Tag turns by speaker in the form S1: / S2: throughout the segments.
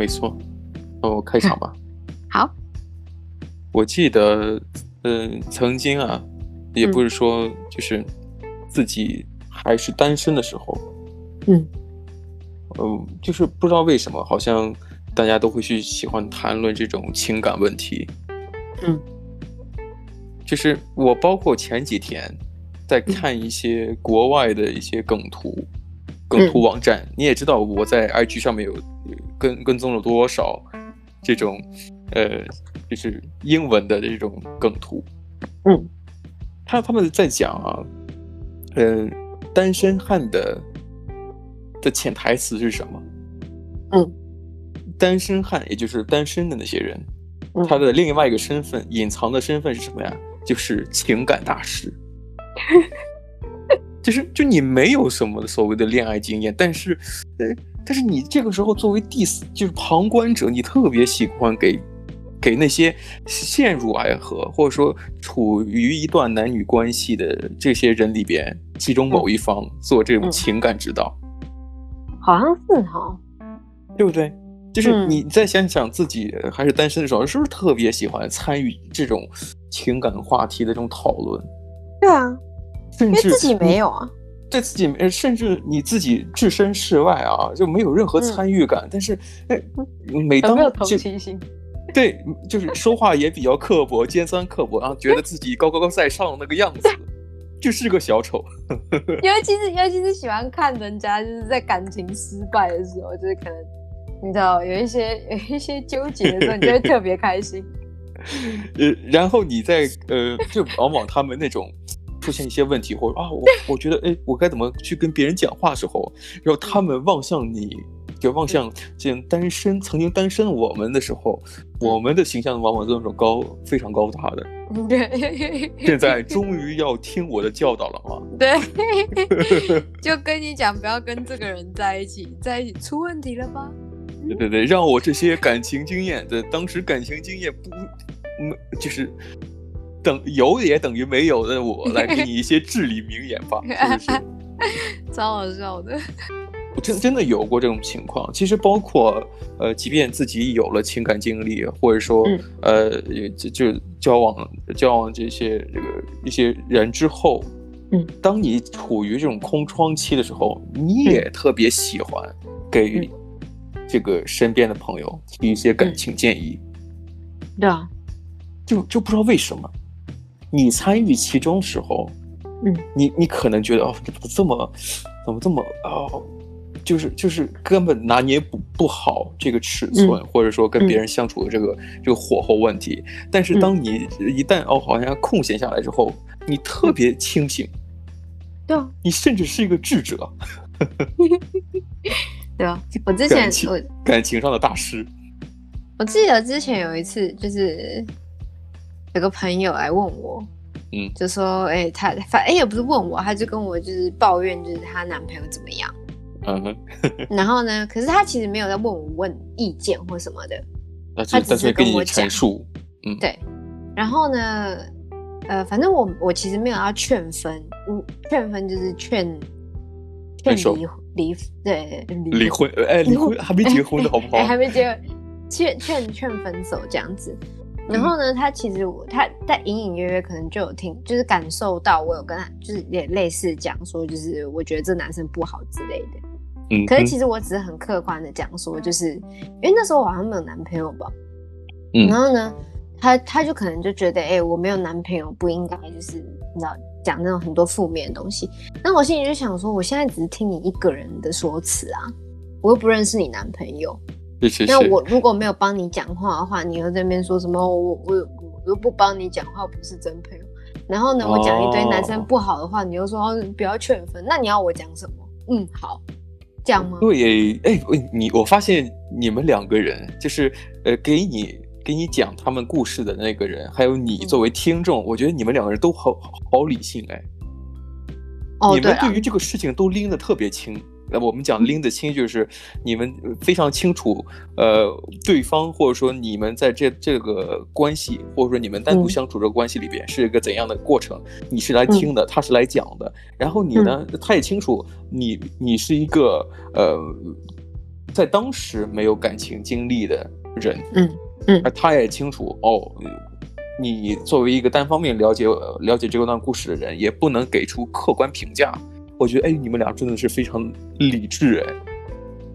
S1: 没错。那我开场吧。
S2: 好。
S1: 我记得，嗯、呃，曾经啊，也不是说就是自己还是单身的时候，
S2: 嗯，
S1: 嗯、呃，就是不知道为什么，好像大家都会去喜欢谈论这种情感问题。
S2: 嗯。
S1: 就是我包括前几天在看一些国外的一些梗图，嗯、梗图网站，你也知道我在 IG 上面有跟跟踪了多少这种呃，就是英文的这种梗图。
S2: 嗯，
S1: 他他们在讲啊，嗯、呃，单身汉的的潜台词是什么？
S2: 嗯，
S1: 单身汉也就是单身的那些人，
S2: 嗯、
S1: 他的另外一个身份，隐藏的身份是什么呀？就是情感大师，就是就你没有什么所谓的恋爱经验，但是，呃，但是你这个时候作为第四，就是旁观者，你特别喜欢给给那些陷入爱河或者说处于一段男女关系的这些人里边，其中某一方做这种情感指导，
S2: 好像是哈，
S1: 对不对？就是你再想想自己还是单身的时候，是不是特别喜欢参与这种情感话题的这种讨论？
S2: 对啊，
S1: 甚至
S2: 自己没有啊，
S1: 对自己，甚至你自己置身事外啊，就没有任何参与感。嗯、但是，哎，每当
S2: 没有同情心，
S1: 对，就是说话也比较刻薄，尖酸刻薄，然后觉得自己高高在上那个样子，就是个小丑。
S2: 尤其是尤其是喜欢看人家就是在感情失败的时候，就是可能。你知道有一些有一些纠结的时候，你就会特别开心。
S1: 呃，然后你在呃，就往往他们那种出现一些问题，或者啊，我我觉得哎，我该怎么去跟别人讲话的时候，然后他们望向你，就望向这单身曾经单身我们的时候，我们的形象往往都是那种高非常高大的。
S2: 对，
S1: 现在终于要听我的教导了吗？
S2: 对，就跟你讲，不要跟这个人在一起，在一起出问题了吧？
S1: 对对对，让我这些感情经验的当时感情经验不，嗯，就是等有也等于没有的我来给你一些至理名言吧，是不是？
S2: 超好笑的。
S1: 我真真的有过这种情况，其实包括呃，即便自己有了情感经历，或者说、嗯、呃，就就交往交往这些这个一些人之后，
S2: 嗯，
S1: 当你处于这种空窗期的时候，你也特别喜欢给。嗯这个身边的朋友提一些感情建议，
S2: 对啊，
S1: 就就不知道为什么，你参与其中时候，
S2: 嗯，
S1: 你你可能觉得哦，怎么这么，怎么这么哦，就是就是根本拿捏不不好这个尺寸，嗯、或者说跟别人相处的这个、嗯、这个火候问题。但是当你一旦哦，好像空闲下来之后，你特别清醒，
S2: 对啊，
S1: 你甚至是一个智者。
S2: 对啊，我之前
S1: 情
S2: 我
S1: 感情上的大师，
S2: 我记得之前有一次，就是有个朋友来问我，
S1: 嗯，
S2: 就说，哎、欸，他反哎也不是问我，他就跟我就是抱怨，就是她男朋友怎么样，
S1: 嗯哼，
S2: 然后呢，可是他其实没有在问我问意见或什么的，
S1: 他只是跟我
S2: 陈
S1: 述，嗯，
S2: 对，然后呢，呃，反正我我其实没有要劝分，我，劝分就是劝劝离婚。离对
S1: 离婚哎，离婚还没结婚的好不好？
S2: 哎，还没结婚，劝劝劝分手这样子。然后呢，他其实我他在隐隐约约可能就有听，就是感受到我有跟他就是也类似讲说，就是我觉得这男生不好之类的。
S1: 嗯，
S2: 可是其实我只是很客观的讲说，就是因为那时候我好像没有男朋友吧。
S1: 嗯，
S2: 然后呢，他他就可能就觉得，哎，我没有男朋友不应该就是你知道。讲那种很多负面的东西，那我心里就想说，我现在只是听你一个人的说辞啊，我又不认识你男朋友。那我如果没有帮你讲话的话，你又在那边说什么？我我我又不帮你讲话，不是真朋友。然后呢，我讲一堆男生不好的话，你又说不要劝分。那你要我讲什么？嗯，好，这样吗？
S1: 对，哎，你我发现你们两个人就是呃，给你。给你讲他们故事的那个人，还有你作为听众，嗯、我觉得你们两个人都好好理性哎。
S2: 哦，
S1: 你们对于这个事情都拎得特别清。那、啊、我们讲拎得清，就是你们非常清楚，呃，对方或者说你们在这这个关系，或者说你们单独相处这个关系里边是一个怎样的过程。嗯、你是来听的，他是来讲的。然后你呢，嗯、他也清楚你你是一个呃。在当时没有感情经历的人，
S2: 嗯嗯，
S1: 而他也清楚哦，你作为一个单方面了解了解这段故事的人，也不能给出客观评价。我觉得，哎，你们俩真的是非常理智，哎。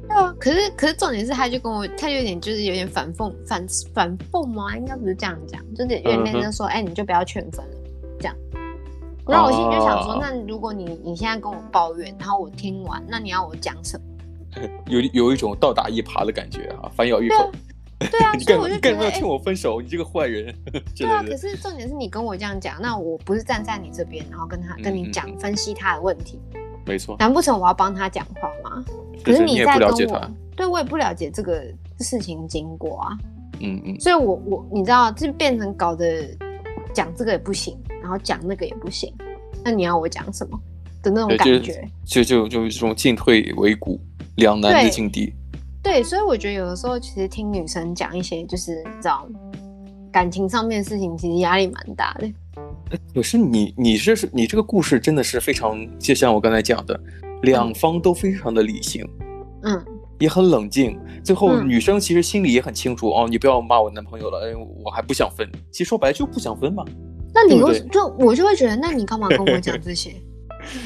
S2: 对啊，可是可是重点是，他就跟我，他就有点就是有点反讽，反反讽吗？应该不是这样讲，就是有点就说，哎、嗯，你就不要劝分了，这样。然后我心里就想说，啊、那如果你你现在跟我抱怨，然后我听完，那你要我讲什么？
S1: 有有一种倒打一耙的感觉啊，反咬一口。
S2: 对啊，所以我就觉得，
S1: 干嘛要劝我分手？你这个坏人。
S2: 对啊，可是重点是你跟我这样讲，那我不是站在你这边，然后跟他跟你讲分析他的问题。
S1: 没错。难
S2: 不成我要帮他讲话吗？可是你在跟我，对我也不了解这个事情经过啊。
S1: 嗯嗯。
S2: 所以我我你知道，就变成搞得讲这个也不行，然后讲那个也不行。那你要我讲什么的那种感觉？
S1: 就就就这种进退维谷、两难的境地。
S2: 对，所以我觉得有的时候其实听女生讲一些就是你知道感情上面的事情，其实压力蛮大的。
S1: 可是你你这是你这个故事真的是非常，就像我刚才讲的，两方都非常的理性，
S2: 嗯，
S1: 也很冷静。最后女生其实心里也很清楚，嗯、哦，你不要骂我男朋友了，哎，我还不想分。其实说白了就不想分嘛。
S2: 那你就就我就会觉得，那你干嘛跟我讲这些？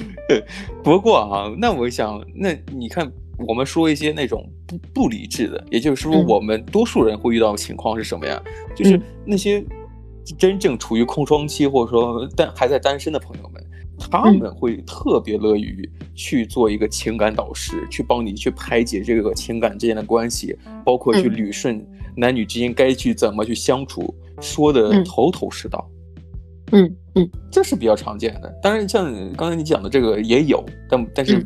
S1: 不过啊，那我想，那你看。我们说一些那种不不理智的，也就是说，我们多数人会遇到的情况是什么呀？嗯、就是那些真正处于空窗期，或者说单还在单身的朋友们，他们会特别乐于去做一个情感导师，嗯、去帮你去排解这个情感之间的关系，包括去捋顺男女之间该去怎么去相处，说的头头是道。
S2: 嗯嗯，
S1: 这是比较常见的。当然，像刚才你讲的这个也有，但但是。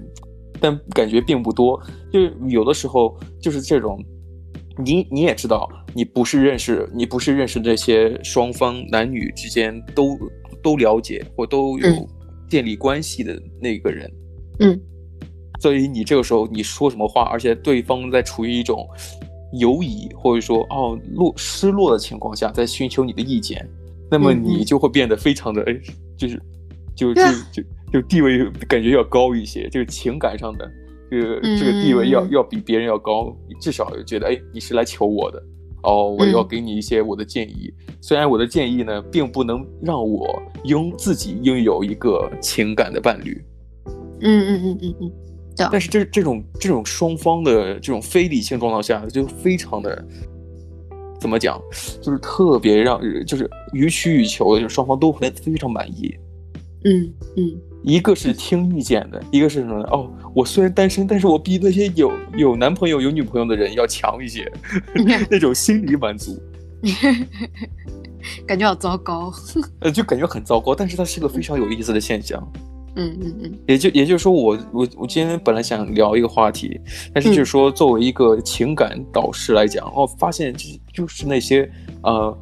S1: 嗯但感觉并不多，就是有的时候就是这种，你你也知道，你不是认识，你不是认识这些双方男女之间都都了解或都有建立关系的那个人，
S2: 嗯，
S1: 所以你这个时候你说什么话，而且对方在处于一种犹疑或者说哦落失落的情况下，在寻求你的意见，那么你就会变得非常的哎，就是就就就。就就地位感觉要高一些，就是情感上的这个这个地位要、嗯、要比别人要高，至少觉得哎，你是来求我的，哦，我要给你一些我的建议。嗯、虽然我的建议呢，并不能让我拥自己拥有一个情感的伴侣，
S2: 嗯嗯嗯嗯嗯，对。
S1: 但是这这种这种双方的这种非理性状态下，就非常的怎么讲，就是特别让就是予取予求的，就是双方都很非常满意，
S2: 嗯嗯。
S1: 一个是听意见的，一个是什么呢？哦，我虽然单身，但是我比那些有有男朋友、有女朋友的人要强一些，那种心理满足，
S2: 感觉好糟糕。
S1: 呃，就感觉很糟糕，但是它是个非常有意思的现象。
S2: 嗯嗯嗯。
S1: 也就也就是说我，我我我今天本来想聊一个话题，但是就是说，作为一个情感导师来讲，哦、嗯，发现就是就是那些呃。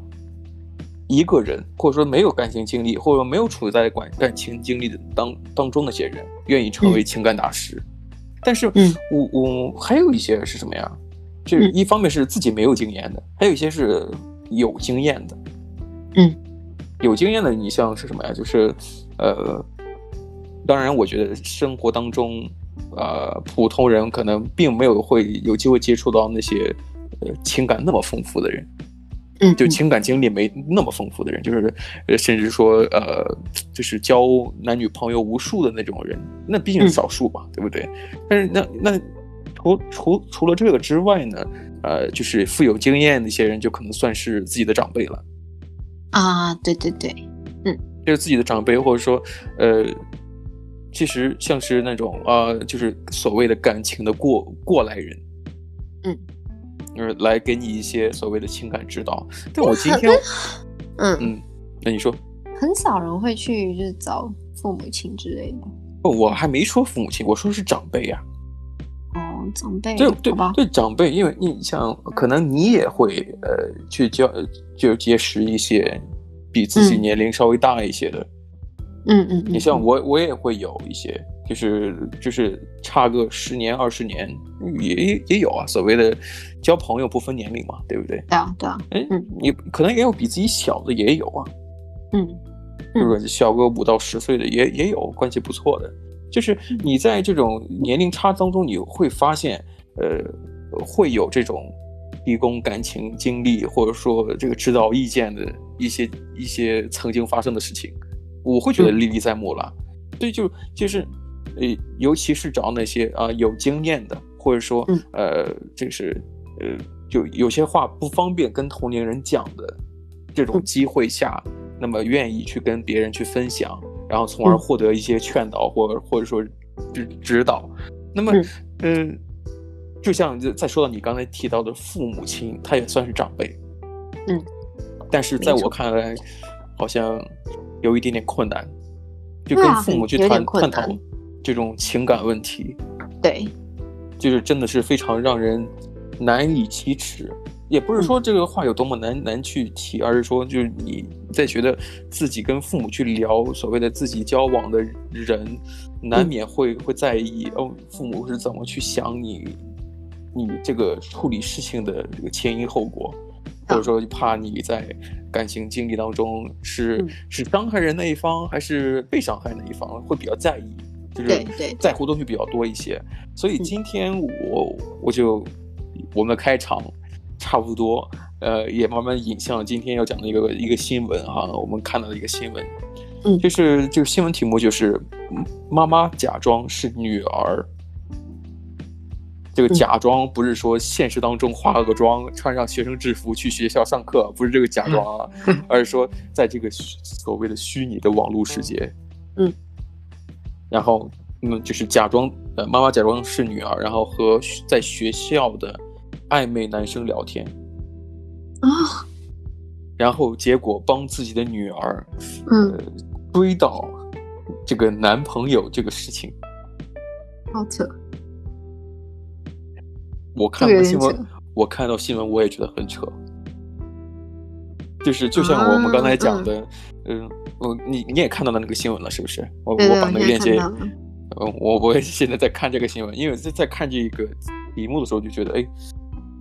S1: 一个人，或者说没有感情经历，或者说没有处在感感情经历的当当中那些人，愿意成为情感大师。嗯、但是，嗯，我我还有一些是什么呀？就是一方面是自己没有经验的，嗯、还有一些是有经验的。
S2: 嗯，
S1: 有经验的，你像是什么呀？就是，呃，当然，我觉得生活当中，呃，普通人可能并没有会有机会接触到那些，呃，情感那么丰富的人。
S2: 嗯，
S1: 就情感经历没那么丰富的人，就是，呃，甚至说，呃，就是交男女朋友无数的那种人，那毕竟是少数吧，嗯、对不对？但是那那除除除了这个之外呢，呃，就是富有经验的一些人，就可能算是自己的长辈了。
S2: 啊，对对对，嗯，
S1: 就是自己的长辈，或者说，呃，其实像是那种啊、呃，就是所谓的感情的过过来人，
S2: 嗯。
S1: 就是来给你一些所谓的情感指导，但我今天，
S2: 嗯
S1: 嗯，那你说，
S2: 很少人会去就是找父母亲之类的。
S1: 不，我还没说父母亲，我说是长辈呀。
S2: 哦，长辈，
S1: 对对吧？对长辈，因为你像可能你也会呃去交就结识一些比自己年龄稍微大一些的，
S2: 嗯嗯，
S1: 你像我我也会有一些。就是就是差个十年二十年也也有啊，所谓的交朋友不分年龄嘛，对不对？
S2: 对啊，对啊。
S1: 哎，你可能也有比自己小的也有啊，
S2: 嗯，
S1: 是不是小个五到十岁的也也有关系不错的。就是你在这种年龄差当中，你会发现，呃，会有这种提供感情经历或者说这个指导意见的一些一些曾经发生的事情，我会觉得历历在目了。所以就就是呃，尤其是找那些啊有经验的，或者说呃，就是呃，就有些话不方便跟同龄人讲的这种机会下，那么愿意去跟别人去分享，然后从而获得一些劝导或或者说指指导。那么嗯。呃就像再说到你刚才提到的父母亲，他也算是长辈，
S2: 嗯，
S1: 但是在我看来，好像有一点点困难，就跟父母去谈探讨这种情感问题，
S2: 对，
S1: 就是真的是非常让人难以启齿。也不是说这个话有多么难、嗯、难去提，而是说就是你在觉得自己跟父母去聊所谓的自己交往的人，难免会、嗯、会在意哦，父母是怎么去想你。你这个处理事情的这个前因后果，或者说怕你在感情经历当中是、嗯、是伤害人那一方，还是被伤害那一方，会比较在意，就是在乎东西比较多一些。所以今天我我就我们的开场差不多，呃，也慢慢引向今天要讲的一个一个新闻哈，我们看到的一个新闻，
S2: 嗯，
S1: 就是这个新闻题目就是妈妈假装是女儿。这个假装不是说现实当中化了个妆，穿上学生制服去学校上课，不是这个假装啊，而是说在这个所谓的虚拟的网络世界，
S2: 嗯，
S1: 然后嗯，就是假装呃，妈妈假装是女儿，然后和在学校的暧昧男生聊天
S2: 啊，
S1: 然后结果帮自己的女儿
S2: 嗯、
S1: 呃、追到这个男朋友这个事情，
S2: 好扯。
S1: 我看到新闻，我看到新闻，我也觉得很扯。就是就像我们刚才讲的，嗯，我、嗯、你你也看到了那个新闻了，是不是？我我把那个链接，嗯，我我也现在在看这个新闻，因为在在看这个题目的时候就觉得，哎，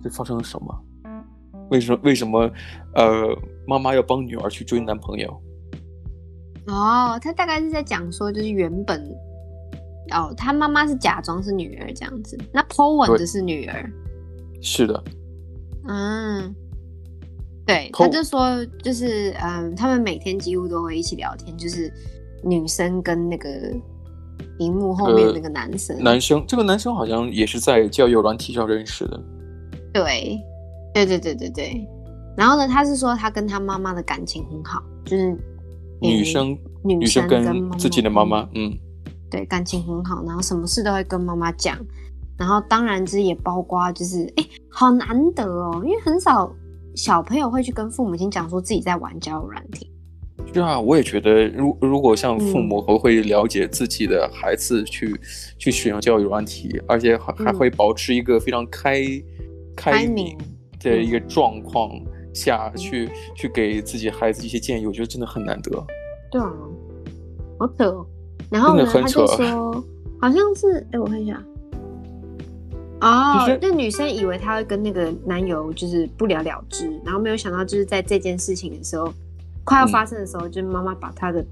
S1: 这发生了什么？为什么为什么？呃，妈妈要帮女儿去追男朋友？
S2: 哦，他大概是在讲说，就是原本。哦，他妈妈是假装是女儿这样子，那 Po 文的是女儿，
S1: 是的，
S2: 嗯，对，他就说就是嗯，他们每天几乎都会一起聊天，就是女生跟那个荧幕后面那个男生，
S1: 呃，男生，这个男生好像也是在交友软体上认识的，
S2: 对，对对对对对，然后呢，他是说他跟他妈妈的感情很好，就是
S1: 女生女生跟自己的妈妈，嗯。
S2: 对，感情很好，然后什么事都会跟妈妈讲，然后当然这也包括就是，哎，好难得哦，因为很少小朋友会去跟父母亲讲说自己在玩交友软体。
S1: 是啊，我也觉得，如如果像父母会会了解自己的孩子去、嗯、去使用交友软体，而且还还会保持一个非常开、嗯、开明的一个状况下去、嗯、去给自己孩子一些建议，我觉得真的很难得。
S2: 对啊，好扯哦。然后呢，他就说，好像是，哎，我看一下，哦，那女生以为她会跟那个男友就是不了了之，然后没有想到就是在这件事情的时候，快要发生的时候，嗯、就是妈妈把她的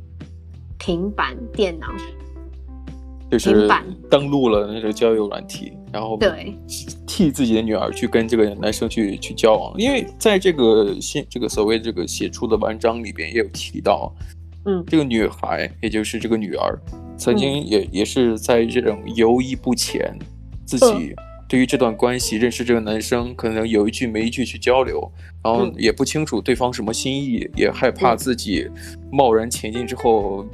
S2: 平板电脑，
S1: 就是登录了那个交友软体，然后
S2: 对，
S1: 替自己的女儿去跟这个男生去去交往，因为在这个信这个所谓这个写出的文章里边也有提到。
S2: 嗯，
S1: 这个女孩，也就是这个女儿，曾经也、嗯、也是在这种犹豫不前，自己对于这段关系、嗯、认识这个男生，可能有一句没一句去交流，然后也不清楚对方什么心意，嗯、也害怕自己贸然前进之后，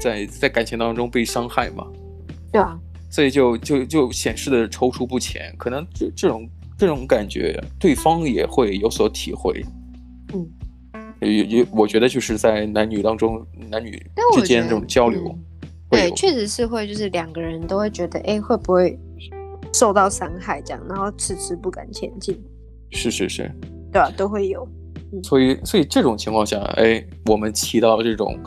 S1: 在在感情当中被伤害嘛。
S2: 对啊，
S1: 所以就就就显示的踌躇不前，可能这这种这种感觉，对方也会有所体会。
S2: 嗯。
S1: 也也，我觉得就是在男女当中，男女之间这种交流，
S2: 嗯、对，确实是会，就是两个人都会觉得，哎，会不会受到伤害这样，然后迟迟不敢前进。
S1: 是是是，
S2: 对啊，都会有。
S1: 嗯、所以，所以这种情况下，哎，我们提到这种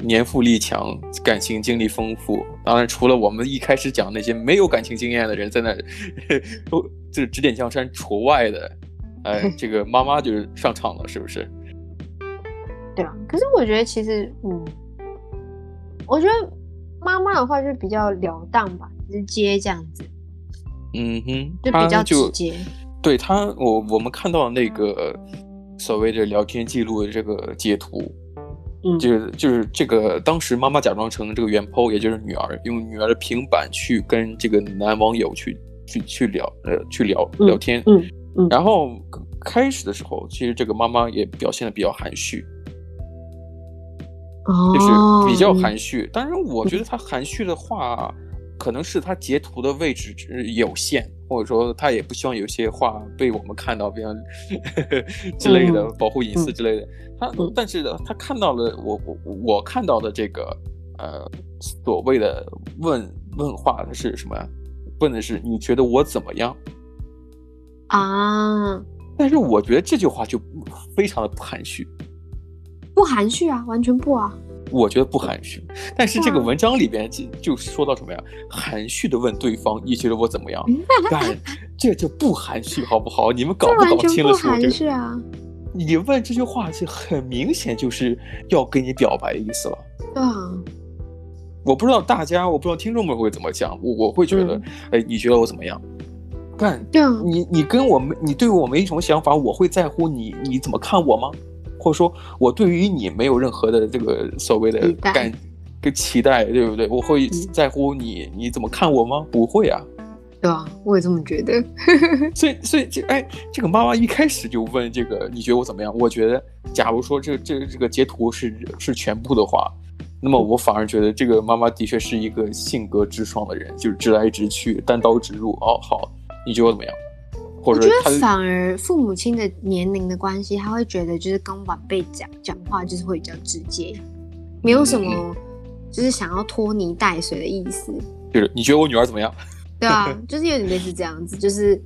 S1: 年富力强、感情经历丰富，当然除了我们一开始讲那些没有感情经验的人在那 都就是指点江山除外的，哎，这个妈妈就是上场了，是不是？
S2: 对啊，可是我觉得其实，嗯，我觉得妈妈的话就比较了当吧，直接这样子。
S1: 嗯哼，
S2: 就比较直接。
S1: 对他，我我们看到那个所谓的聊天记录的这个截图，嗯，就是就是这个当时妈妈假装成这个原 po，也就是女儿，用女儿的平板去跟这个男网友去去去聊呃去聊聊天，
S2: 嗯嗯，嗯，
S1: 然后开始的时候，其实这个妈妈也表现的比较含蓄，
S2: 哦，
S1: 就是比较含蓄。当然，我觉得她含蓄的话，可能是他截图的位置有限。或者说他也不希望有些话被我们看到，比方 之类的、嗯、保护隐私之类的。他、嗯、但是呢，他看到了我我我看到的这个呃所谓的问问话的是什么呀？问的是你觉得我怎么样
S2: 啊？
S1: 但是我觉得这句话就非常的不含蓄，
S2: 不含蓄啊，完全不啊。
S1: 我觉得不含蓄，但是这个文章里边就就说到什么呀？含蓄的问对方，你觉得我怎么样？但这就不含蓄，好不好？你们搞不搞清了说这个？
S2: 啊！
S1: 你问这句话就很明显就是要跟你表白的意思了。
S2: 对啊。
S1: 我不知道大家，我不知道听众们会怎么讲。我我会觉得，哎，你觉得我怎么样？但你你跟我没，你对我没什么想法，我会在乎你你怎么看我吗？或者说，我对于你没有任何的这个所谓的感跟期待，对不对？我会在乎你，嗯、你怎么看我吗？不会啊，
S2: 对啊，我也这么觉得。
S1: 所以，所以这哎，这个妈妈一开始就问这个，你觉得我怎么样？我觉得，假如说这这这个截图是是全部的话，那么我反而觉得这个妈妈的确是一个性格直爽的人，就是直来直去，单刀直入。哦，好，你觉得我怎么样？
S2: 我觉得反而父母亲的年龄的关系，他会觉得就是跟晚辈讲讲话就是会比较直接，没有什么就是想要拖泥带水的意思。
S1: 就是你觉得我女儿怎么样？
S2: 对啊，就是有点类似这样子，就是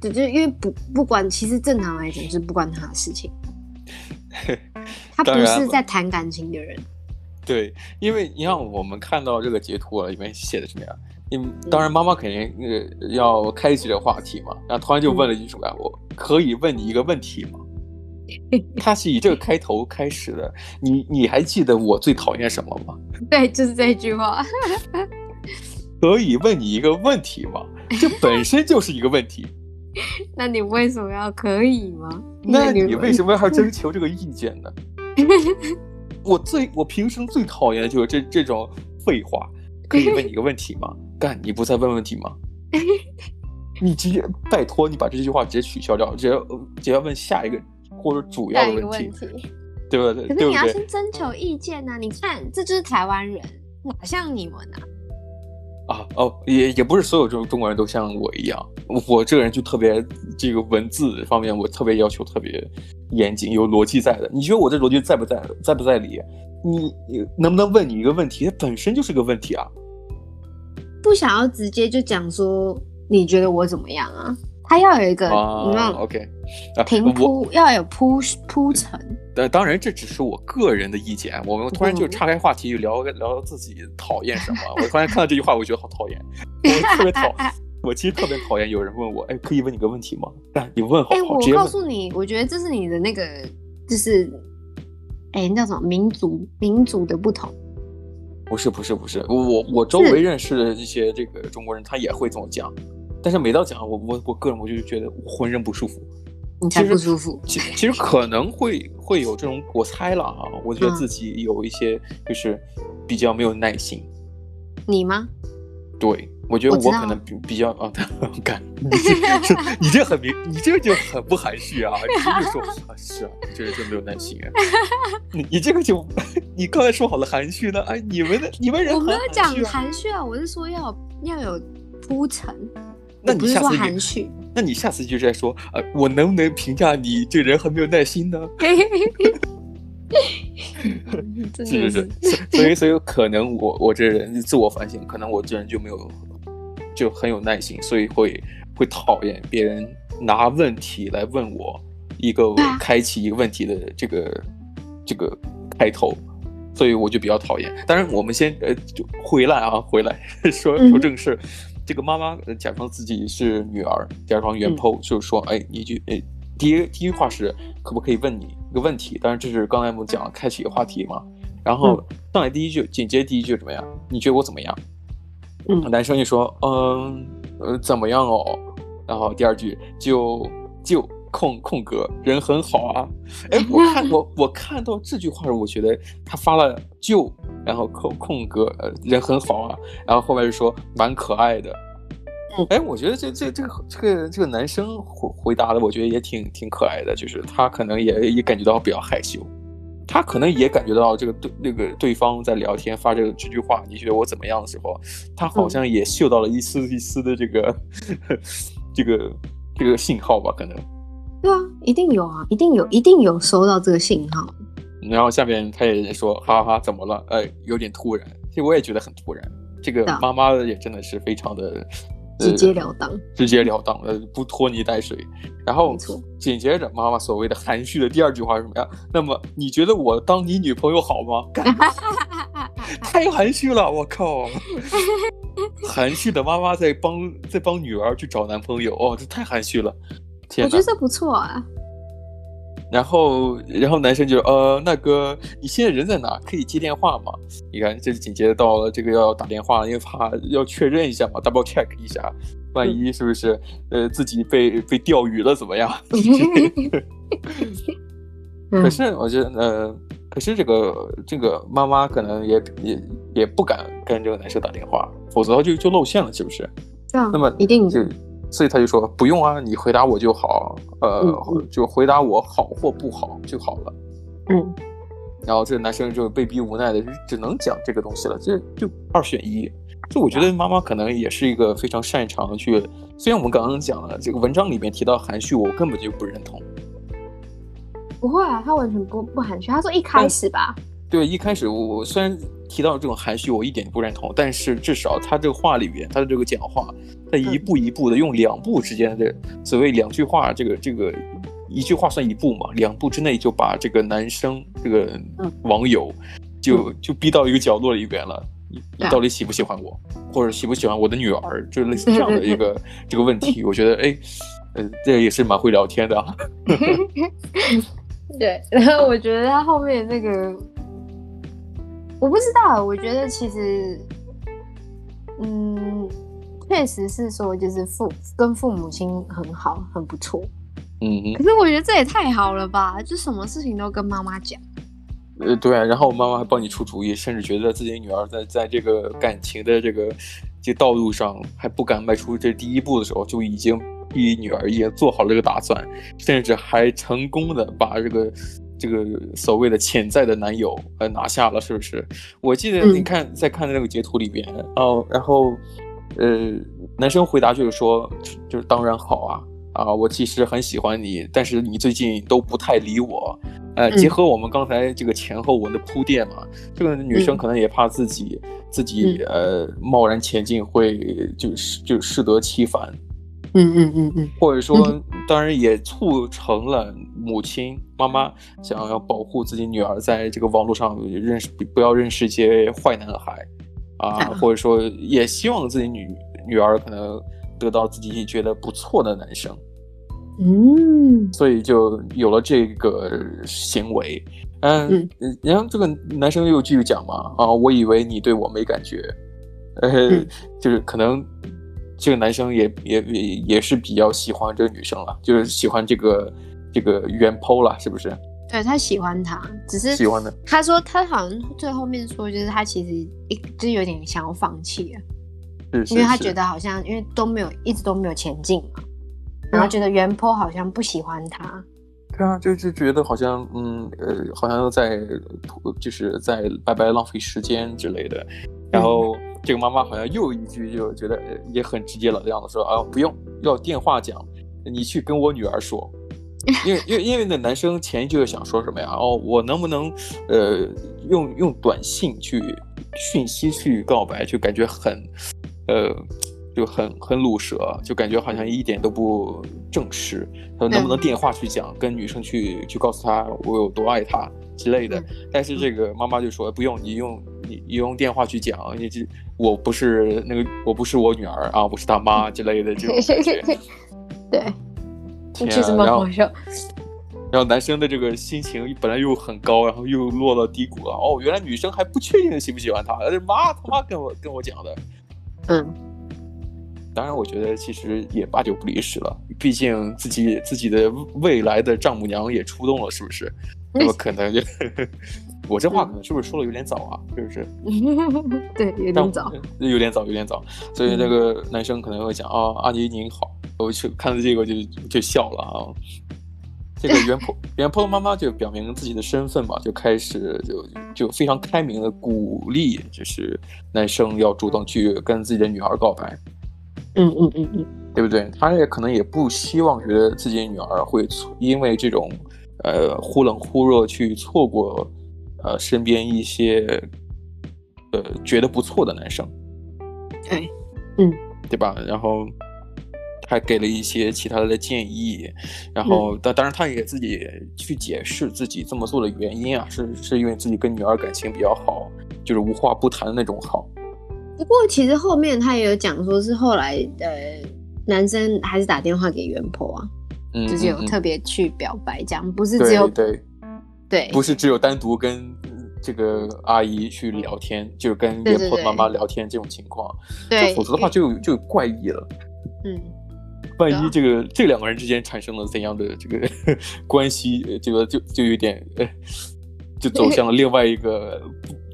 S2: 对，就是因为不不管，其实正常来讲就是不关他的事情。他不是在谈感情的人。
S1: 对，因为你看我们看到这个截图啊，里面写的什么呀？当然，妈妈肯定呃要开启这个话题嘛，然后突然就问了一句什么呀？我可以问你一个问题吗？他是以这个开头开始的。你你还记得我最讨厌什么吗？
S2: 对，就是这句话。
S1: 可以问你一个问题吗？这本身就是一个问题。
S2: 那你为什么要可以吗？
S1: 那你为什么要征求这个意见呢？我最我平生最讨厌的就是这这种废话。可以问你一个问题吗？干，你不再问问题吗？你直接拜托你把这句话直接取消掉，直接直接问下一个或者主要的问题，问题对不对？
S2: 可是你要先征求意见呐、啊。你看，这就是台湾人，哪像你们啊？
S1: 啊哦，也也不是所有中中国人都像我一样，我这个人就特别这个文字方面，我特别要求特别严谨，有逻辑在的。你觉得我这逻辑在不在？在不在理？你能不能问你一个问题？它本身就是个问题啊。
S2: 不想要直接就讲说你觉得我怎么样啊？他要有一个，你看
S1: ，OK，
S2: 平铺要有铺铺陈。
S1: 但当然这只是我个人的意见。我们突然就岔开话题，就聊聊自己讨厌什么。我突然看到这句话，我觉得好讨厌。我特别讨厌，我其实特别讨厌有人问我，哎，可以问你个问题吗？但你问好，哎，我
S2: 告诉你，我觉得这是你的那个，就是，哎，那叫什么民族民族的不同。
S1: 不是不是不是，我我周围认识的一些这个中国人，他也会这么讲，但是每到讲我我我个人我就觉得浑身不舒服，
S2: 你才不舒服。
S1: 其实其实可能会会有这种，我猜了啊，我觉得自己有一些就是比较没有耐心。
S2: 你吗？
S1: 对。我觉得我可能比比较啊，敢，你这你这很明，你这个就很不含蓄啊！你这就说啊，是啊，你这人真没有耐心啊！你你这个就，你刚才说好了含蓄呢？哎，你们的你们人、啊、
S2: 我没有讲含蓄啊，我是说要要有铺陈。那你下次含蓄，
S1: 那你下次就是在说，呃，我能不能评价你这个人很没有耐心呢？是是是，所以所以可能我我这人自我反省，可能我这人就没有。就很有耐心，所以会会讨厌别人拿问题来问我一个开启一个问题的这个这个开头，所以我就比较讨厌。当然，我们先呃就回来啊，回来说说正事。嗯、这个妈妈假装自己是女儿，假装原 po，就是说，哎，你就哎，第一第一句话是可不可以问你一个问题？当然，这是刚才我们讲开启一个话题嘛。然后上来第一句，紧接着第一句怎么样？你觉得我怎么样？嗯，男生就说，嗯，呃怎么样哦？然后第二句就就空空格人很好啊。哎，我看我我看到这句话时，我觉得他发了就，然后空空格呃人很好啊，然后后面就说蛮可爱的。哎，我觉得这这这个这个这个男生回回答的，我觉得也挺挺可爱的，就是他可能也也感觉到比较害羞，他可能也感觉到这个对那个对方在聊天发这个这句话，你觉得我怎么样的时候，他好像也嗅到了一丝一丝的这个、嗯、这个这个信号吧？可能。
S2: 对啊，一定有啊，一定有，一定有收到这个信号。
S1: 然后下面他也说，哈哈哈，怎么了？哎，有点突然，其实我也觉得很突然。这个妈妈也真的是非常的。
S2: 直截了当，
S1: 直截了当的不拖泥带水。然后紧接着妈妈所谓的含蓄的第二句话是什么呀？那么你觉得我当你女朋友好吗？太含蓄了，我靠！含蓄的妈妈在帮在帮女儿去找男朋友，哦，这太含蓄了。天哪，
S2: 我觉得这不错啊。
S1: 然后，然后男生就呃，那个你现在人在哪？可以接电话吗？你看，这紧接着到了这个要打电话，因为怕要确认一下嘛，double check 一下，万一是不是、嗯、呃自己被被钓鱼了怎么样？可是我觉得呃，可是这个这个妈妈可能也也也不敢跟这个男生打电话，否则就就露馅了，是不是？
S2: 啊、
S1: 那么
S2: 一定
S1: 就。所以他就说不用啊，你回答我就好，呃，嗯、就回答我好或不好就好了。
S2: 嗯，
S1: 然后这个男生就被逼无奈的只能讲这个东西了，这就二选一。就我觉得妈妈可能也是一个非常擅长去，虽然我们刚刚讲了这个文章里面提到含蓄，我根本就不认同。
S2: 不会啊，他完全不不含蓄。他说一开始吧。
S1: 对，一开始我我虽然提到这种含蓄，我一点不认同，但是至少他这个话里边，他的这个讲话，他一步一步的用两步之间的所谓两句话，这个这个一句话算一步嘛，两步之内就把这个男生这个网友就就逼到一个角落里边了。你你到底喜不喜欢我，或者喜不喜欢我的女儿，就类似这样的一个 这个问题，我觉得哎，呃，这也是蛮会聊天的啊。
S2: 对，然后我觉得他后面那个。我不知道，我觉得其实，嗯，确实是说，就是父跟父母亲很好，很不错。
S1: 嗯哼，
S2: 可是我觉得这也太好了吧，就什么事情都跟妈妈讲。
S1: 呃，对啊，然后妈妈还帮你出主意，甚至觉得自己女儿在在这个感情的这个这道路上还不敢迈出这第一步的时候，就已经替女儿也做好了这个打算，甚至还成功的把这个。这个所谓的潜在的男友呃拿下了，是不是？我记得你看在看的那个截图里边，嗯、哦，然后呃，男生回答就是说，就是当然好啊啊，我其实很喜欢你，但是你最近都不太理我，呃，结合我们刚才这个前后文的铺垫嘛，这个女生可能也怕自己、嗯、自己呃贸然前进会就是就适得其反。
S2: 嗯嗯嗯嗯，
S1: 或者说，当然也促成了母亲妈妈想要保护自己女儿在这个网络上认识，不要认识一些坏男孩啊，或者说也希望自己女女儿可能得到自己觉得不错的男生，
S2: 嗯，
S1: 所以就有了这个行为。嗯，然后这个男生又继续讲嘛，啊，我以为你对我没感觉，呃，就是可能。这个男生也也也也是比较喜欢这个女生了，就是喜欢这个这个原 po 了，是不是？
S2: 对，他喜欢她，只是
S1: 喜欢的。
S2: 他说他好像最后面说，就是他其实一就是有点想要放弃了，
S1: 是，是，
S2: 因为他觉得好像因为都没有一直都没有前进嘛，然后觉得原 po 好像不喜欢他。
S1: 对啊，就就觉得好像嗯呃，好像在就是在白白浪费时间之类的，然后。嗯这个妈妈好像又一句就觉得也很直接了的样子说啊，不用要电话讲，你去跟我女儿说，因为因为因为那男生前一句想说什么呀？哦，我能不能呃用用短信去讯息去告白，就感觉很呃就很很鲁舌，就感觉好像一点都不正式。他说能不能电话去讲，跟女生去去告诉她我有多爱她之类的。但是这个妈妈就说不用，你用。你你用电话去讲，你这我不是那个，我不是我女儿啊，我是他妈之类的这种 感觉。
S2: 对，
S1: 其实蛮好笑。然后男生的这个心情本来又很高，然后又落到低谷了。哦，原来女生还不确定喜不喜欢他，而且妈他妈跟我跟我讲的。
S2: 嗯。
S1: 当然，我觉得其实也八九不离十了。毕竟自己自己的未来的丈母娘也出动了，是不是？那么可能就，我这话可能是不是说的有点早啊？是不是？
S2: 对，有点早，
S1: 有点早，有点早。所以那个男生可能会讲啊，阿姨您好，我去看到这个就就笑了啊。这个原 po 原 po 的妈妈就表明自己的身份嘛，就开始就就非常开明的鼓励，就是男生要主动去跟自己的女儿告白。
S2: 嗯嗯嗯嗯，
S1: 对不对？他也可能也不希望觉得自己的女儿会因为这种呃忽冷忽热去错过呃身边一些呃觉得不错的男生。
S2: 对，嗯，
S1: 对吧？然后。还给了一些其他的建议，然后当当然他也自己去解释自己这么做的原因啊，是是因为自己跟女儿感情比较好，就是无话不谈的那种好。
S2: 不过其实后面他也有讲说是后来呃男生还是打电话给原 po 啊，嗯，就是有特别去表白这样，不是只有
S1: 对
S2: 对，
S1: 不是只有单独跟这个阿姨去聊天，就是跟原 po 妈妈聊天这种情况，
S2: 对，
S1: 否则的话就就怪异了，
S2: 嗯。
S1: 万一这个这两个人之间产生了怎样的这个 关系，这个就就有点，就走向了另外一个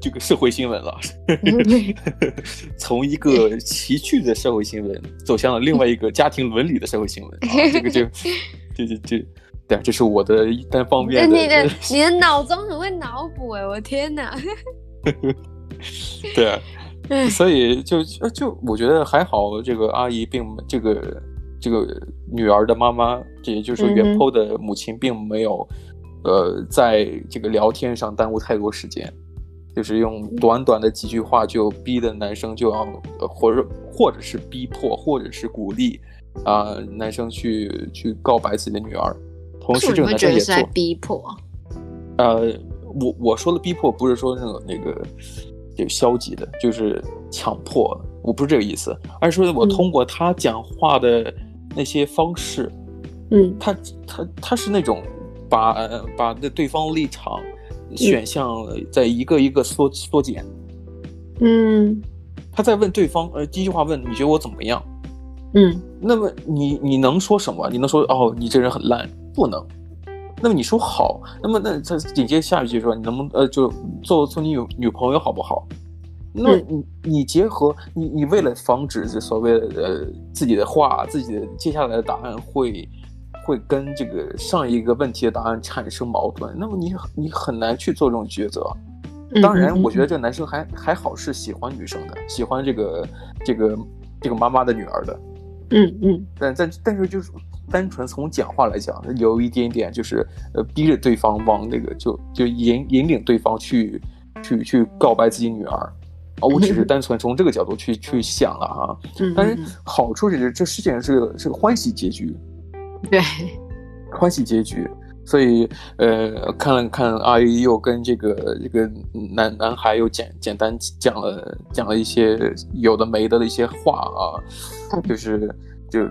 S1: 这个社会新闻了。从一个奇趣的社会新闻走向了另外一个家庭伦理的社会新闻。啊、这个就 就就就对，这是我的单方面的。
S2: 你的你的脑中很会脑补哎，我的天哪！
S1: 对啊，所以就就我觉得还好，这个阿姨并这个。这个女儿的妈妈，这也就是原 po 的母亲，并没有，嗯、呃，在这个聊天上耽误太多时间，就是用短短的几句话就逼的男生就要，呃、或者或者是逼迫，或者是鼓励啊、呃，男生去去告白自己的女儿。同时，这个男生也做
S2: 是逼迫。
S1: 呃，我我说的逼迫不是说那个那个就消极的，就是强迫，我不是这个意思，而是说我通过他讲话的。嗯那些方式，
S2: 嗯，
S1: 他他他是那种把把那对方立场选项在一个一个缩缩减，
S2: 嗯，
S1: 他在问对方，呃，第一句话问你觉得我怎么样？
S2: 嗯，
S1: 那么你你能说什么？你能说哦，你这人很烂？不能。那么你说好，那么那他紧接着下一句说你能不能呃就做做你女女朋友好不好？那你你结合你你为了防止这所谓的呃自己的话自己的接下来的答案会会跟这个上一个问题的答案产生矛盾，那么你你很难去做这种抉择。当然，我觉得这个男生还还好是喜欢女生的，喜欢这个这个这个妈妈的女儿的。
S2: 嗯嗯。
S1: 但但但是就是单纯从讲话来讲，有一点点就是呃逼着对方往那个就就引引领对方去去去告白自己女儿。哦，我只是单纯从这个角度去去想了哈，但是好处是这事情是个是个欢喜结局，
S2: 对，
S1: 欢喜结局，所以呃，看了看阿姨又跟这个这个男男孩又简简单讲了讲了一些有的没的的一些话啊，就是就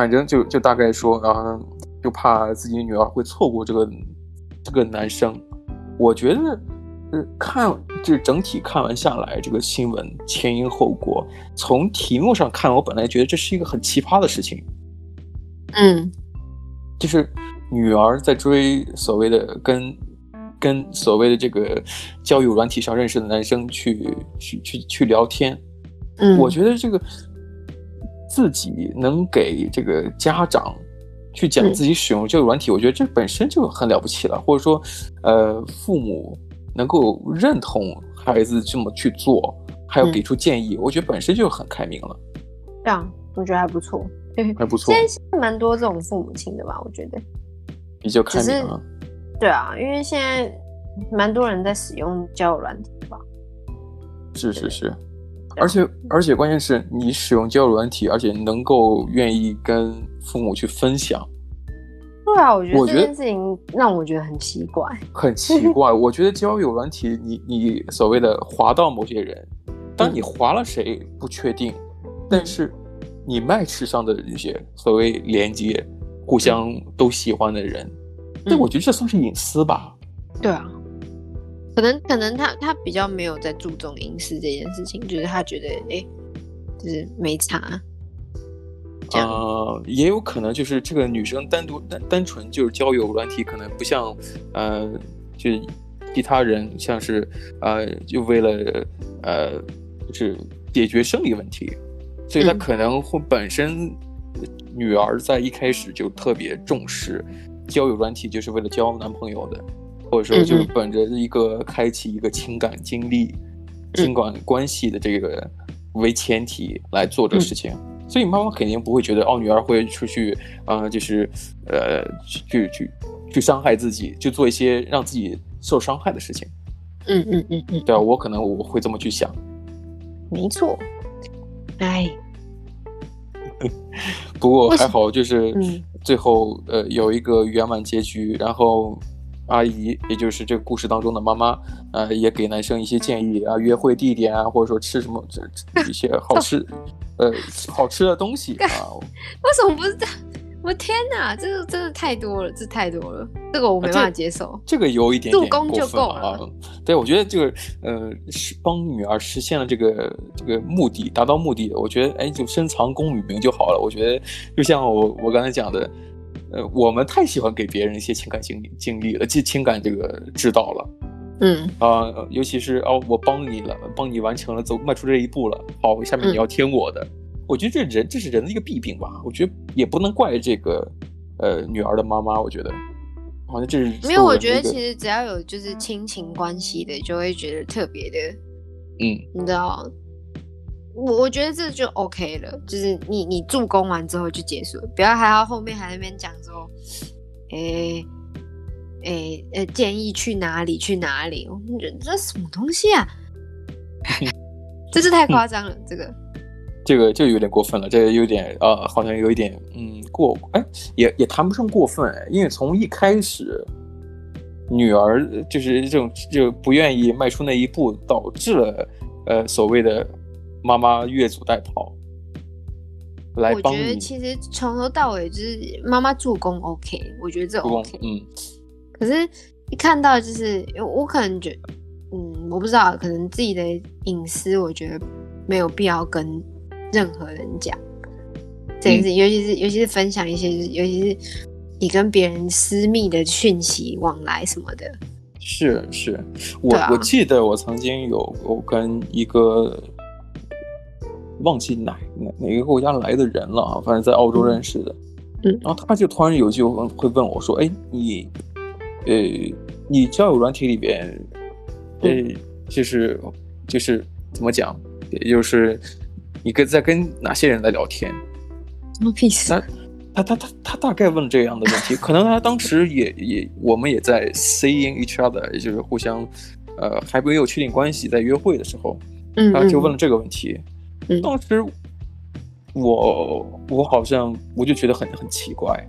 S1: 反正就就大概说啊，就怕自己女儿会错过这个这个男生，我觉得。看，就是整体看完下来，这个新闻前因后果，从题目上看，我本来觉得这是一个很奇葩的事情。
S2: 嗯，
S1: 就是女儿在追所谓的跟跟所谓的这个交友软体上认识的男生去去去去聊天。
S2: 嗯，
S1: 我觉得这个自己能给这个家长去讲自己使用这个软体，嗯，我觉得这本身就很了不起了，或者说，呃，父母。能够认同孩子这么去做，还要给出建议，嗯、我觉得本身就很开明了。
S2: 这样我觉得还不错，
S1: 还不错。
S2: 现在蛮多这种父母亲的吧？我觉得
S1: 比较开明了。
S2: 对啊，因为现在蛮多人在使用交友软体吧？
S1: 是是是，而且而且关键是你使用交友软体，而且能够愿意跟父母去分享。
S2: 对啊，我觉得这件事情让我觉得很奇怪，
S1: 很奇怪。我觉得交友软体，你你所谓的划到某些人，当你划了谁不确定，但是你 match 上的这些所谓连接，互相都喜欢的人，那我觉得这算是隐私吧？
S2: 对啊，可能可能他他比较没有在注重隐私这件事情，就是他觉得哎，就是没差。这样？
S1: 呃，也有可能就是这个女生单独单单纯就是交友软体，可能不像呃，就其他人像是呃，就为了呃，就是解决生理问题，所以她可能会本身女儿在一开始就特别重视交友软体，就是为了交男朋友的，或者说就是本着一个开启一个情感经历、情感关系的这个为前提来做这个事情。所以妈妈肯定不会觉得哦，女儿会出去，呃，就是，呃，去去去伤害自己，就做一些让自己受伤害的事情。
S2: 嗯嗯嗯嗯，
S1: 对啊，我可能我会这么去想。
S2: 没错。哎。
S1: 不过还好，就是最后呃有一个圆满结局，然后。阿姨，也就是这个故事当中的妈妈，呃，也给男生一些建议啊，约会地点啊，或者说吃什么这这一些好吃，呃，好吃的东西啊。
S2: 为什么不是这样？我天哪，这个真的太多了，这太多了，这个我没办法接受。
S1: 啊、这，这个有一点点过分
S2: 就够了
S1: 啊。对，我觉得这个呃，是帮女儿实现了这个这个目的，达到目的，我觉得哎，就深藏功与名就好了。我觉得就像我我刚才讲的。呃，我们太喜欢给别人一些情感经历经历了，这情感这个指导了，
S2: 嗯
S1: 啊、呃，尤其是哦，我帮你了，帮你完成了走迈出这一步了，好，下面你要听我的。嗯、我觉得这人这是人的一个弊病吧，我觉得也不能怪这个呃女儿的妈妈，我觉得好像这是
S2: 没有，我觉得其实只要有就是亲情关系的，就会觉得特别的，
S1: 嗯，
S2: 你知道。我我觉得这就 OK 了，就是你你助攻完之后就结束了，不要还要后面还在那边讲说，诶诶呃建议去哪里去哪里，我觉得这什么东西啊？这是太夸张了，这个
S1: 这个就有点过分了，这个有点呃好像有一点嗯过哎也也谈不上过分，因为从一开始女儿就是这种就不愿意迈出那一步，导致了呃所谓的。妈妈越俎代庖
S2: 我觉得其实从头到尾就是妈妈助攻 OK，我觉得这 OK。
S1: 嗯。
S2: 可是，一看到就是我可能觉得，嗯，我不知道，可能自己的隐私，我觉得没有必要跟任何人讲这件事，尤其是尤其是分享一些，尤其是你跟别人私密的讯息往来什么的。
S1: 是是，我、啊、我记得我曾经有我跟一个。忘记哪哪哪个国家来的人了啊，反正在澳洲认识的，
S2: 嗯，
S1: 然后他就突然有句会问我说：“哎，你，呃，你交友软体里边，呃，就是就是怎么讲，也就是你跟在跟哪些人在聊天？
S2: 什么意思？
S1: 他他他他他大概问这样的问题，可能他当时也也我们也在 seeing each other，也就是互相，呃，还没有确定关系，在约会的时候，
S2: 嗯，
S1: 他就问了这个问题。”当时我我好像我就觉得很很奇怪，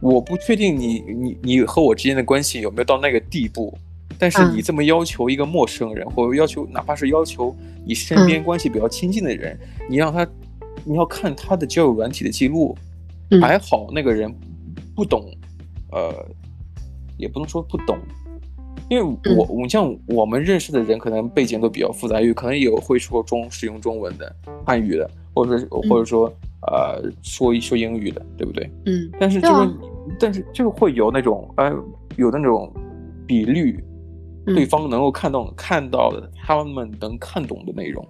S1: 我不确定你你你和我之间的关系有没有到那个地步，但是你这么要求一个陌生人，或者要求哪怕是要求你身边关系比较亲近的人，你让他你要看他的交友软体的记录，还好那个人不懂，呃，也不能说不懂。因为我我像我们认识的人，可能背景都比较复杂，有可能有会说中使用中文的汉语的，或者说或者说呃说说英语的，对不对？
S2: 嗯。
S1: 但是就是，但是就会有那种呃有那种比率，对方能够看懂看到的，他们能看懂的内容，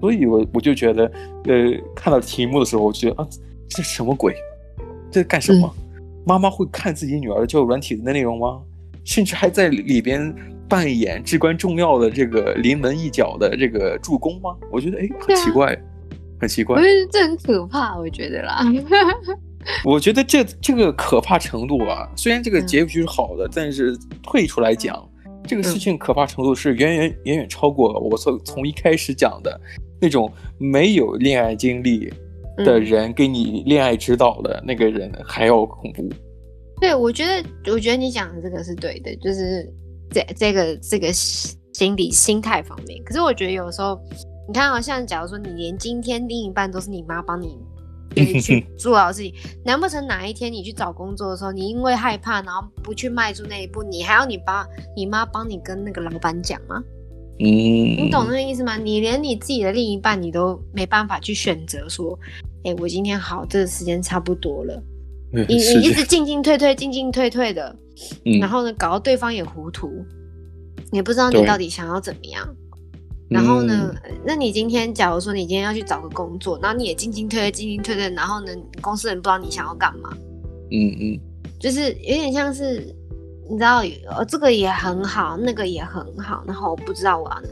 S1: 所以我我就觉得，呃，看到题目的时候，我觉得啊，这什么鬼？这干什么？妈妈会看自己女儿的软体的内容吗？甚至还在里边扮演至关重要的这个临门一脚的这个助攻吗？我觉得哎，很奇怪，啊、很奇怪。
S2: 我觉得这很可怕，我觉得啦。
S1: 我觉得这这个可怕程度啊，虽然这个结局是好的，嗯、但是退出来讲，这个事情可怕程度是远远远远超过了我从从一开始讲的那种没有恋爱经历的人给你恋爱指导的那个人还要恐怖。
S2: 对，我觉得，我觉得你讲的这个是对的，就是这这个这个心理心态方面。可是我觉得有时候，你看好像假如说你连今天另一半都是你妈帮你 去做好事情，难不成哪一天你去找工作的时候，你因为害怕，然后不去迈出那一步，你还要你爸你妈帮你跟那个老板讲吗？
S1: 嗯，
S2: 你懂那个意思吗？你连你自己的另一半你都没办法去选择说，哎、欸，我今天好，这个时间差不多了。
S1: 嗯、
S2: 你你一直进进退退，进进退退的，
S1: 嗯、
S2: 然后呢，搞到对方也糊涂，也不知道你到底想要怎么样。然后呢，嗯、那你今天假如说你今天要去找个工作，然后你也进进退退，进进退退，然后呢，公司人不知道你想要干嘛。
S1: 嗯嗯，
S2: 就是有点像是，你知道，呃，这个也很好，那个也很好，然后我不知道我要哪。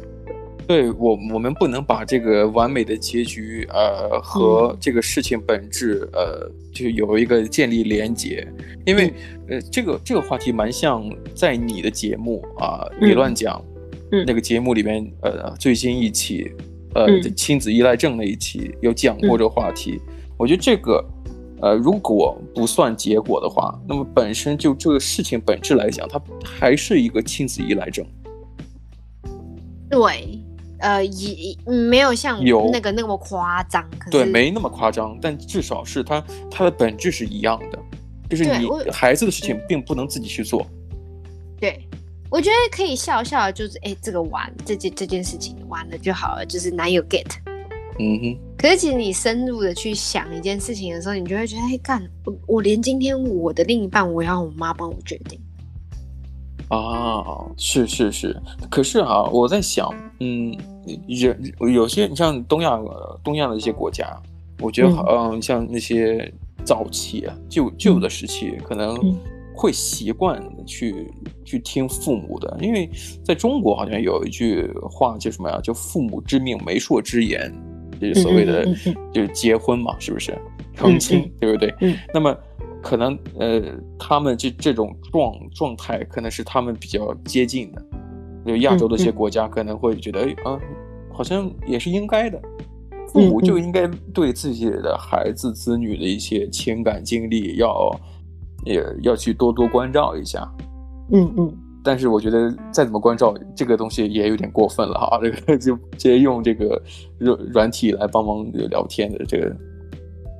S1: 对我，我们不能把这个完美的结局，呃，和这个事情本质，嗯、呃，就有一个建立连结，因为，嗯、呃，这个这个话题蛮像在你的节目啊，你、呃、乱讲，
S2: 嗯、
S1: 那个节目里面，呃，最新一期，呃，
S2: 嗯、
S1: 亲子依赖症那一期有讲过这个话题，嗯、我觉得这个，呃，如果不算结果的话，那么本身就这个事情本质来讲，它还是一个亲子依赖症，
S2: 对。呃，也没有像有那个那么夸张，可是
S1: 对，没那么夸张，但至少是它它的本质是一样的，就是你孩子的事情并不能自己去做。
S2: 对，我觉得可以笑笑，就是哎，这个完这件这件事情完了就好了，就是男友 get。
S1: 嗯哼。
S2: 可是其实你深入的去想一件事情的时候，你就会觉得，哎，干我我连今天我的另一半，我要我妈帮我决定。
S1: 啊，是是是，可是啊，我在想，嗯。人有些，你像东亚，东亚的一些国家，我觉得好像、嗯、像那些早期啊，旧旧的时期，可能会习惯去、嗯、去听父母的，因为在中国好像有一句话叫什么呀？叫“父母之命，媒妁之言”，就是所谓的就是结婚嘛，是不是？成亲，对不对？
S2: 嗯。
S1: 那么可能呃，他们这这种状状态，可能是他们比较接近的。就亚洲的一些国家可能会觉得，哎、啊，好像也是应该的，父母就应该对自己的孩子、子女的一些情感经历要，也要去多多关照一下。
S2: 嗯嗯。
S1: 但是我觉得再怎么关照，这个东西也有点过分了哈。这个 就直接用这个软软体来帮忙聊天的，这个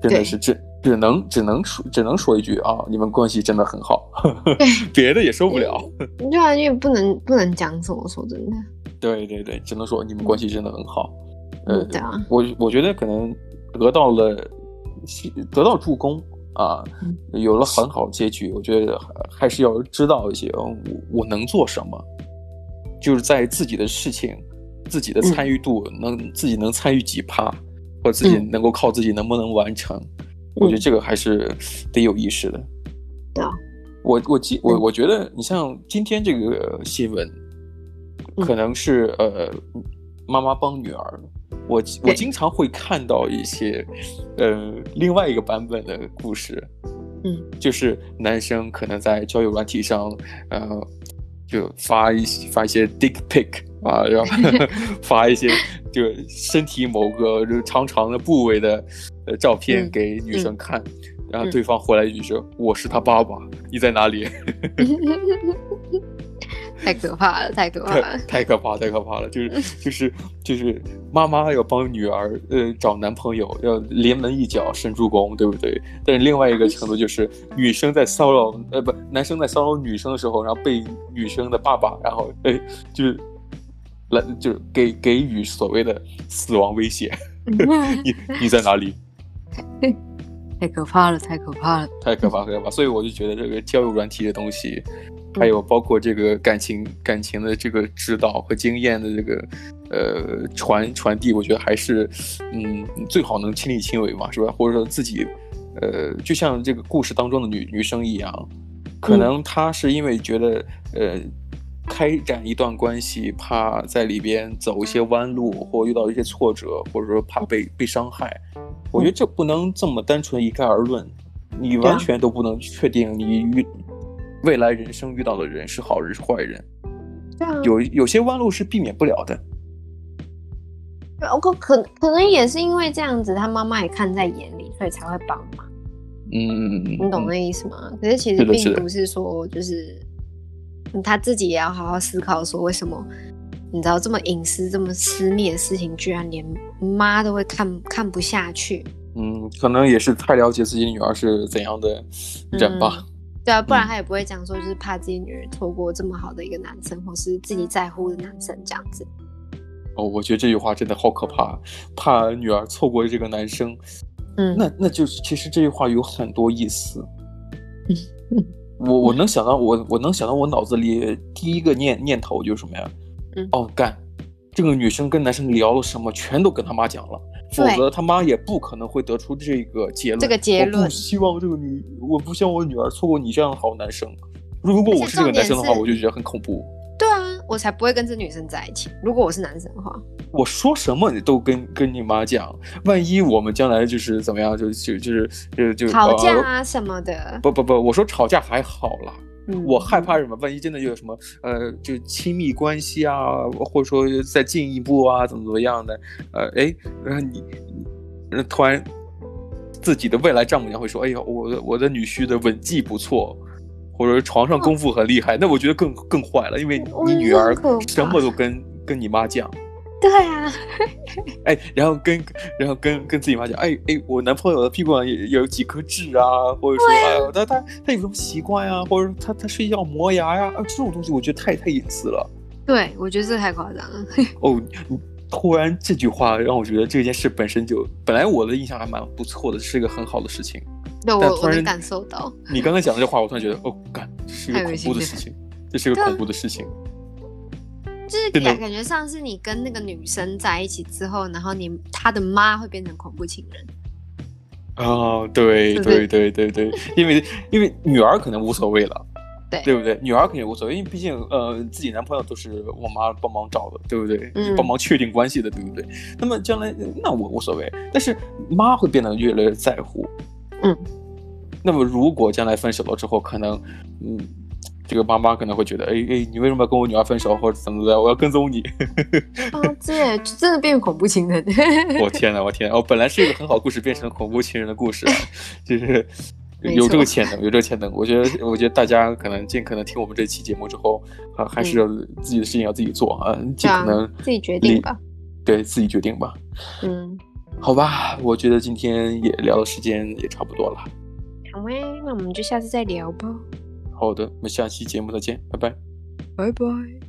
S1: 真的是只只能只能说只能说一句啊，你们关系真的很好，别的也受不了。
S2: 你就因为不能不能讲什么，说真的。
S1: 对对对，只能说你们关系真的很好。呃，
S2: 对啊，
S1: 我我觉得可能得到了得到助攻啊，有了很好的结局。我觉得还是要知道一些，我我能做什么，就是在自己的事情，自己的参与度能自己能参与几趴，或者自己能够靠自己能不能完成。我觉得这个还是得有意识的。
S2: 对啊，
S1: 我我记我我觉得你像今天这个新闻，可能是呃妈妈帮女儿。我我经常会看到一些呃另外一个版本的故事，
S2: 嗯，
S1: 就是男生可能在交友软体上，呃，就发一发一些 dick pic 啊，然后 发一些就身体某个就长长的部位的。呃，照片给女生看，嗯嗯、然后对方回来一句说：“嗯、我是他爸爸，你在哪里？”
S2: 太可怕了，太可怕了，
S1: 太可怕，太可怕了！就是就是就是，妈妈要帮女儿呃找男朋友，要临门一脚伸助攻，对不对？但是另外一个程度就是，女生在骚扰呃不，男生在骚扰女生的时候，然后被女生的爸爸，然后哎就是来就是给给予所谓的死亡威胁。你你在哪里？
S2: 太可怕了，太可怕了，
S1: 太可怕，太可怕！所以我就觉得这个交友软体的东西，还有包括这个感情感情的这个指导和经验的这个呃传传递，我觉得还是嗯最好能亲力亲为嘛，是吧？或者说自己呃就像这个故事当中的女女生一样，可能她是因为觉得呃。开展一段关系，怕在里边走一些弯路，或遇到一些挫折，或者说怕被被伤害。我觉得这不能这么单纯一概而论，你完全都不能确定你遇未来人生遇到的人是好人是坏人。有有些弯路是避免不了的。
S2: 我可可可能也是因为这样子，他妈妈也看在眼里，所以才会帮忙。
S1: 嗯嗯嗯，
S2: 你懂那意思吗？可是其实并不是说就是。他自己也要好好思考，说为什么你知道这么隐私、这么私密的事情，居然连妈都会看看不下去。
S1: 嗯，可能也是太了解自己女儿是怎样的人吧。
S2: 嗯、对啊，不然他也不会讲说，就是怕自己女儿错过这么好的一个男生，或是自己在乎的男生这样子。
S1: 哦，我觉得这句话真的好可怕，怕女儿错过这个男生。
S2: 嗯，
S1: 那那就是其实这句话有很多意思。我我能想到，我我能想到，我脑子里第一个念念头就是什么呀？
S2: 嗯，
S1: 哦，干，这个女生跟男生聊了什么，全都跟他妈讲了，否则他妈也不可能会得出这个结论。
S2: 这个结论，
S1: 我不希望这个女，我不希望我女儿错过你这样的好男生。如果我是这个男生的话，我就觉得很恐怖。
S2: 我才不会跟这女生在一起。如果我是男生的话，
S1: 我说什么你都跟跟你妈讲，万一我们将来就是怎么样，就就就是就就
S2: 吵架啊什么的。
S1: 不不不，我说吵架还好啦。
S2: 嗯，
S1: 我害怕什么？万一真的有什么呃，就亲密关系啊，或者说再进一步啊，怎么怎么样的？呃，哎，然后你你突然自己的未来丈母娘会说：“哎呦，我的我的女婿的吻技不错。”或者床上功夫很厉害，那我觉得更更坏了，因为你女儿什么都跟跟你妈讲。
S2: 对啊，
S1: 哎，然后跟然后跟跟自己妈讲，哎哎，我男朋友的屁股上也有几颗痣啊，或者说，哎呦，他他他有什么习惯呀，或者说他他睡觉磨牙呀，啊，这种东西我觉得太太隐私了。
S2: 对，我觉得这太夸张了。
S1: 哦，突然这句话让我觉得这件事本身就本来我的印象还蛮不错的，是一个很好的事情。
S2: 对，我我能感受到。
S1: 你刚才讲的这话，我突然觉得，哦，干，这是一个恐怖的事情，这是一个恐怖的事情。
S2: 就是感感觉上是你跟那个女生在一起之后，然后你她的妈会变成恐怖情人。
S1: 哦，对对对对对，因为因为女儿可能无所谓了，
S2: 对
S1: 对不对？女儿肯定无所谓，因为毕竟呃自己男朋友都是我妈帮忙找的，对不对？
S2: 嗯，
S1: 帮忙确定关系的，对不对？那么将来那我无所谓，但是妈会变得越来越在乎。
S2: 嗯，
S1: 那么如果将来分手了之后，可能，嗯，这个妈妈可能会觉得，哎哎，你为什么要跟我女儿分手，或者怎么的？我要跟踪你。
S2: 啊，这真的变恐怖情人。
S1: 我天呐，我天！哦，本来是一个很好故事，变成了恐怖情人的故事，就是有这个潜能，有这个潜能。我觉得，我觉得大家可能尽可能听我们这期节目之后，啊，还是要自己的事情要自己做啊，尽可能
S2: 自己决定吧。
S1: 对，自己决定吧。
S2: 嗯。
S1: 好吧，我觉得今天也聊的时间也差不多了。
S2: 好嘞，那我们就下次再聊吧。
S1: 好的，我们下期节目再见，拜拜。
S2: 拜拜。